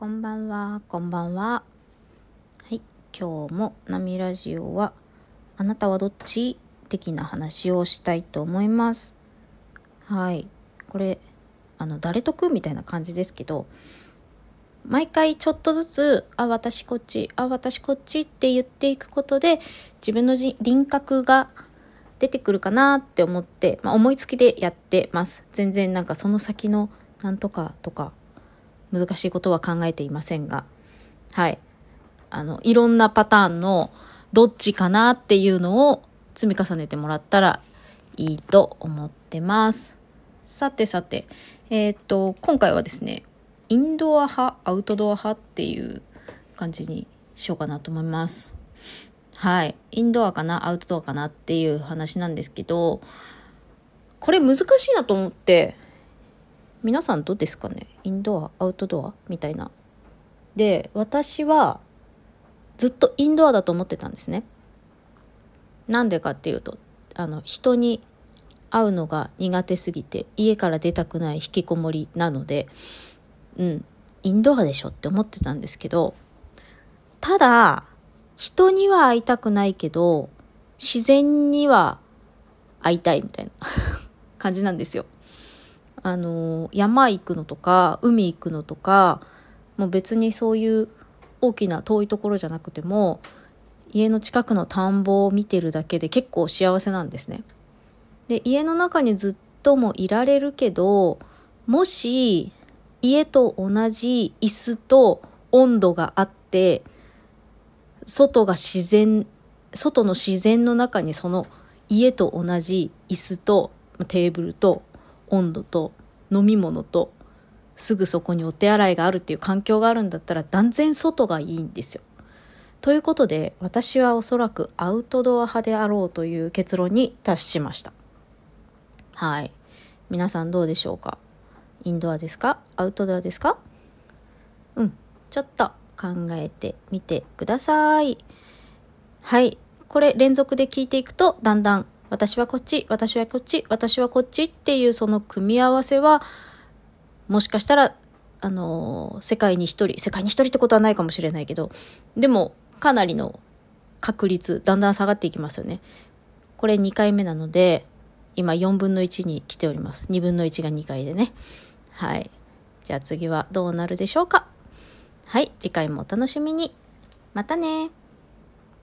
こんばんは、こんばんは。はい、今日もナミラジオは、あなたはどっち的な話をしたいと思います。はい、これ、あの、誰得みたいな感じですけど、毎回ちょっとずつ、あ、私こっち、あ、私こっちって言っていくことで、自分の輪郭が出てくるかなって思って、まあ、思いつきでやってます。全然なんかその先のなんとかとか難しいことは考えていませんが、はい。あの、いろんなパターンのどっちかなっていうのを積み重ねてもらったらいいと思ってます。さてさて、えっ、と、今回はですね、インドア派、アウトドア派っていう感じにしようかなと思います。はい。インドアかな、アウトドアかなっていう話なんですけど、これ難しいなと思って、皆さんどうですかね？インドアアウトドアみたいな。で私はずっとインドアだと思ってたんですね。なんでかっていうとあの人に会うのが苦手すぎて家から出たくない引きこもりなのでうんインドアでしょって思ってたんですけどただ人には会いたくないけど自然には会いたいみたいな 感じなんですよ。あの山行くのとか海行くのとかもう別にそういう大きな遠いところじゃなくても家の近くの田んぼを見てるだけで結構幸せなんですね。で家の中にずっともいられるけどもし家と同じ椅子と温度があって外が自然外の自然の中にその家と同じ椅子とテーブルと温度と飲み物とすぐそこにお手洗いがあるっていう環境があるんだったら断然外がいいんですよ。ということで私はおそらくアウトドア派であろうという結論に達しました。はい。皆さんどうでしょうか？インドアですか？アウトドアですか？うん。ちょっと考えてみてください。はい。これ連続で聞いていくとだんだん私はこっち、私はこっち、私はこっちっていうその組み合わせは、もしかしたら、あの、世界に一人、世界に一人ってことはないかもしれないけど、でも、かなりの確率、だんだん下がっていきますよね。これ2回目なので、今4分の1に来ております。2分の1が2回でね。はい。じゃあ次はどうなるでしょうか。はい。次回もお楽しみに。またね